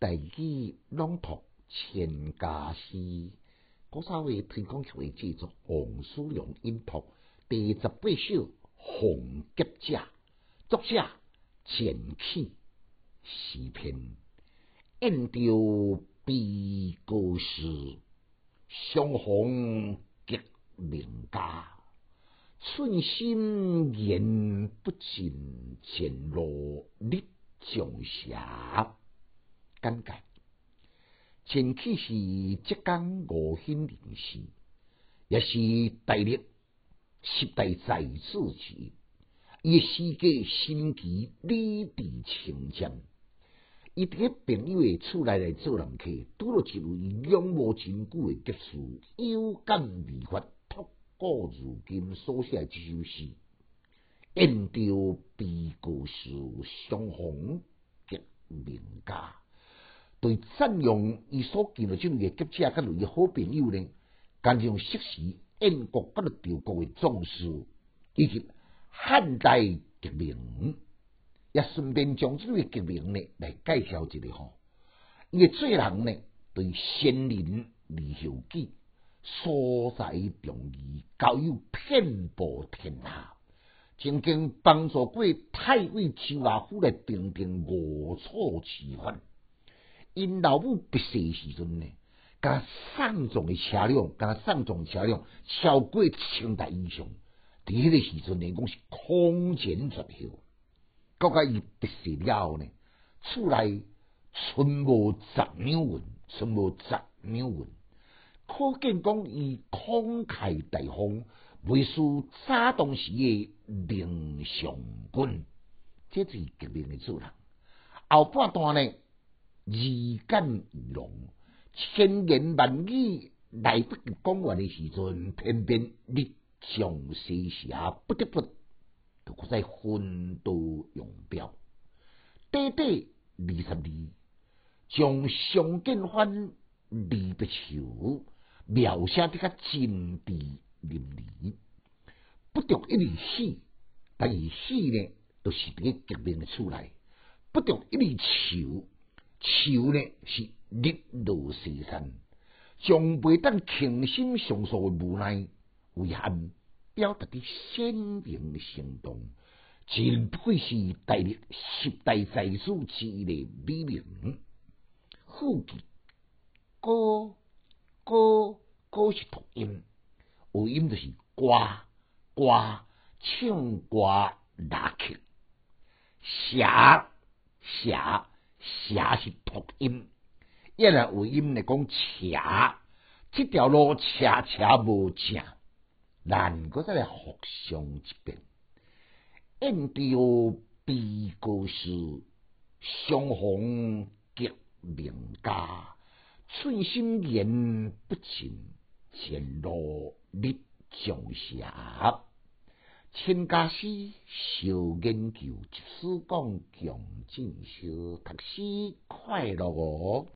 大语朗读千家诗，古早话推广协会制作，王叔良音读第十八首《红结者》，作者 钱起诗篇，演着悲歌诗，相逢结名家。寸心言不尽，前路历长斜。简介：前期是浙江吴兴人士，也是大历十大才子之一。伊诗歌心奇，理智清湛。伊伫个朋友诶厝内来做人客，拄到一位仰慕真久诶杰书，有感而发。故如今所写这首诗，演着悲故事，相逢结名家。对赞扬伊所见到这位记者甲类好朋友呢，加上昔时燕国甲着赵国诶壮士，以及汉代革命，也顺便将即位革命呢来介绍一下吼。伊诶做人呢，对先人立后记。所在重义，交友遍布天下，曾经帮助过太尉周阿虎来平定误错之患。因老母不世时阵呢，甲上重的车辆，甲上重车辆超过千台以上。伫迄个时阵呢，讲是空前绝后。国家伊不世了后呢，厝内存无十两银，存无十两银。可见讲，伊慷慨大方，未输早当时诶凌上君，这是革命诶主人。后半段呢，义感义浓，千言万语来不及讲完诶时阵，偏偏日上西下，不得不就在分道扬镳。短短二十二，将相见欢，离别愁。描写得较真挚淋漓，不着一粒喜，但是喜呢，都是伫个革命的厝内；不着一粒愁，愁呢是日落西山，将袂当倾心上诉的无奈遗憾，表达的鲜明生动，真不愧是大历十大才子之一的美名。副记歌。歌歌是读音，有音就是歌歌唱歌拉曲，写写写是读音，一来有音来讲车，这条路车车无正，咱搁再来复上一遍，应着悲歌诗，相逢结名家。寸心言不尽，前路历长斜。亲家师，小研究，一书讲强进修，读书快乐哦。